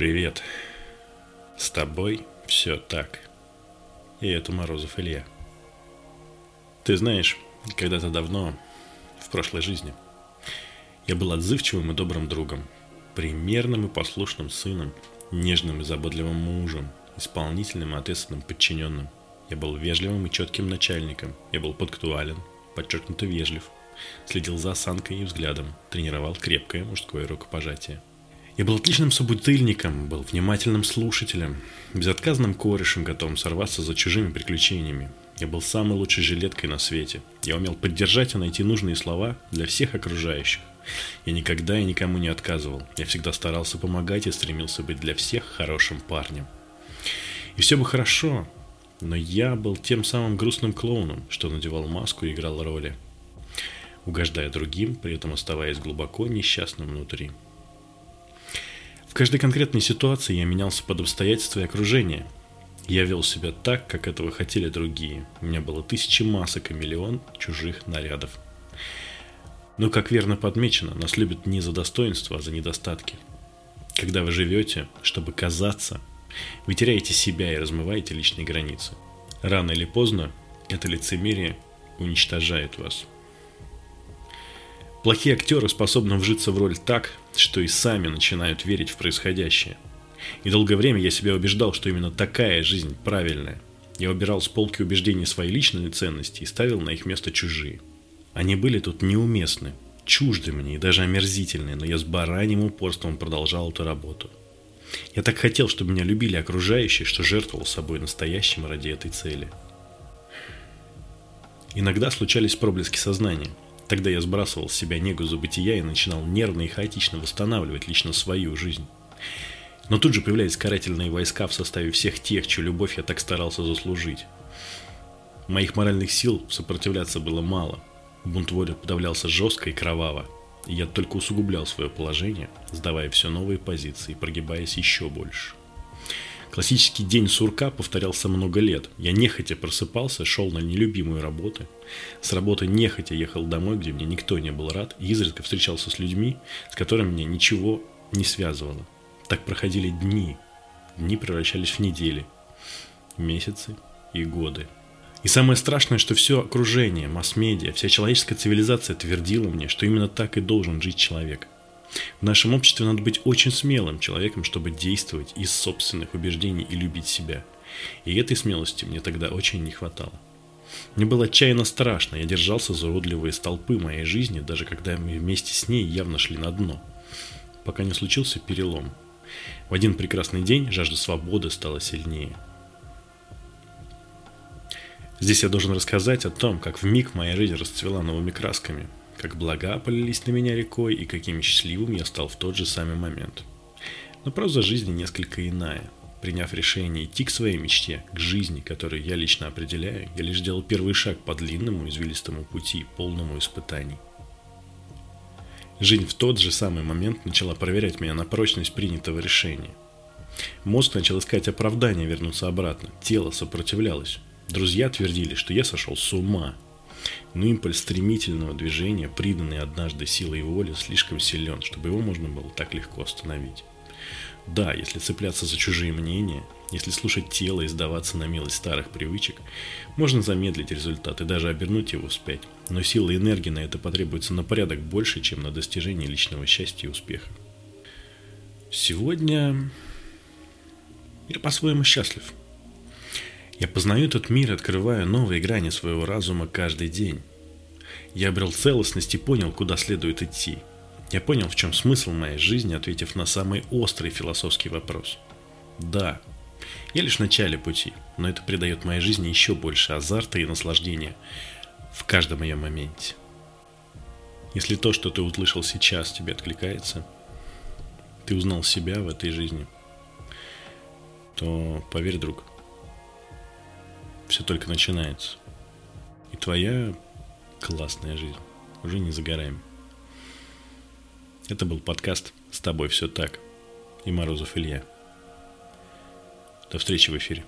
Привет. С тобой все так. И это Морозов Илья. Ты знаешь, когда-то давно, в прошлой жизни, я был отзывчивым и добрым другом, примерным и послушным сыном, нежным и заботливым мужем, исполнительным и ответственным подчиненным. Я был вежливым и четким начальником. Я был пунктуален, подчеркнуто вежлив, следил за осанкой и взглядом, тренировал крепкое мужское рукопожатие – я был отличным собутыльником, был внимательным слушателем, безотказным корешем, готовым сорваться за чужими приключениями. Я был самой лучшей жилеткой на свете. Я умел поддержать и найти нужные слова для всех окружающих. Я никогда и никому не отказывал. Я всегда старался помогать и стремился быть для всех хорошим парнем. И все бы хорошо, но я был тем самым грустным клоуном, что надевал маску и играл роли, угождая другим, при этом оставаясь глубоко несчастным внутри. В каждой конкретной ситуации я менялся под обстоятельства и окружение. Я вел себя так, как этого хотели другие. У меня было тысячи масок и миллион чужих нарядов. Но, как верно подмечено, нас любят не за достоинство, а за недостатки. Когда вы живете, чтобы казаться, вы теряете себя и размываете личные границы. Рано или поздно это лицемерие уничтожает вас. Плохие актеры способны вжиться в роль так, что и сами начинают верить в происходящее. И долгое время я себя убеждал, что именно такая жизнь правильная. Я убирал с полки убеждений свои личные ценности и ставил на их место чужие. Они были тут неуместны, чужды мне и даже омерзительны, но я с бараньим упорством продолжал эту работу. Я так хотел, чтобы меня любили окружающие, что жертвовал собой настоящим ради этой цели. Иногда случались проблески сознания – Тогда я сбрасывал с себя негу забытия и начинал нервно и хаотично восстанавливать лично свою жизнь. Но тут же появлялись карательные войска в составе всех тех, чью любовь я так старался заслужить. Моих моральных сил сопротивляться было мало. Бунт воли подавлялся жестко и кроваво. И я только усугублял свое положение, сдавая все новые позиции, прогибаясь еще больше. Классический день сурка повторялся много лет. Я нехотя просыпался, шел на нелюбимую работу. С работы нехотя ехал домой, где мне никто не был рад, и изредка встречался с людьми, с которыми меня ничего не связывало. Так проходили дни. Дни превращались в недели, месяцы и годы. И самое страшное, что все окружение, масс-медиа, вся человеческая цивилизация твердила мне, что именно так и должен жить человек – в нашем обществе надо быть очень смелым человеком, чтобы действовать из собственных убеждений и любить себя. И этой смелости мне тогда очень не хватало. Мне было отчаянно страшно, я держался за уродливые столпы моей жизни, даже когда мы вместе с ней явно шли на дно. Пока не случился перелом. В один прекрасный день жажда свободы стала сильнее. Здесь я должен рассказать о том, как в миг моя жизнь расцвела новыми красками – как блага полились на меня рекой и каким счастливым я стал в тот же самый момент. Но проза жизни несколько иная. Приняв решение идти к своей мечте, к жизни, которую я лично определяю, я лишь делал первый шаг по длинному извилистому пути, полному испытаний. Жизнь в тот же самый момент начала проверять меня на прочность принятого решения. Мозг начал искать оправдания вернуться обратно, тело сопротивлялось. Друзья твердили, что я сошел с ума, но импульс стремительного движения, приданный однажды силой воли, слишком силен, чтобы его можно было так легко остановить. Да, если цепляться за чужие мнения, если слушать тело и сдаваться на милость старых привычек, можно замедлить результат и даже обернуть его вспять. Но силы и энергии на это потребуется на порядок больше, чем на достижение личного счастья и успеха. Сегодня я по-своему счастлив – я познаю этот мир, открывая новые грани своего разума каждый день. Я обрел целостность и понял, куда следует идти. Я понял, в чем смысл моей жизни, ответив на самый острый философский вопрос. Да, я лишь в начале пути, но это придает моей жизни еще больше азарта и наслаждения в каждом ее моменте. Если то, что ты услышал сейчас, тебе откликается, ты узнал себя в этой жизни, то поверь, друг, все только начинается. И твоя классная жизнь уже не за горами. Это был подкаст «С тобой все так» и Морозов Илья. До встречи в эфире.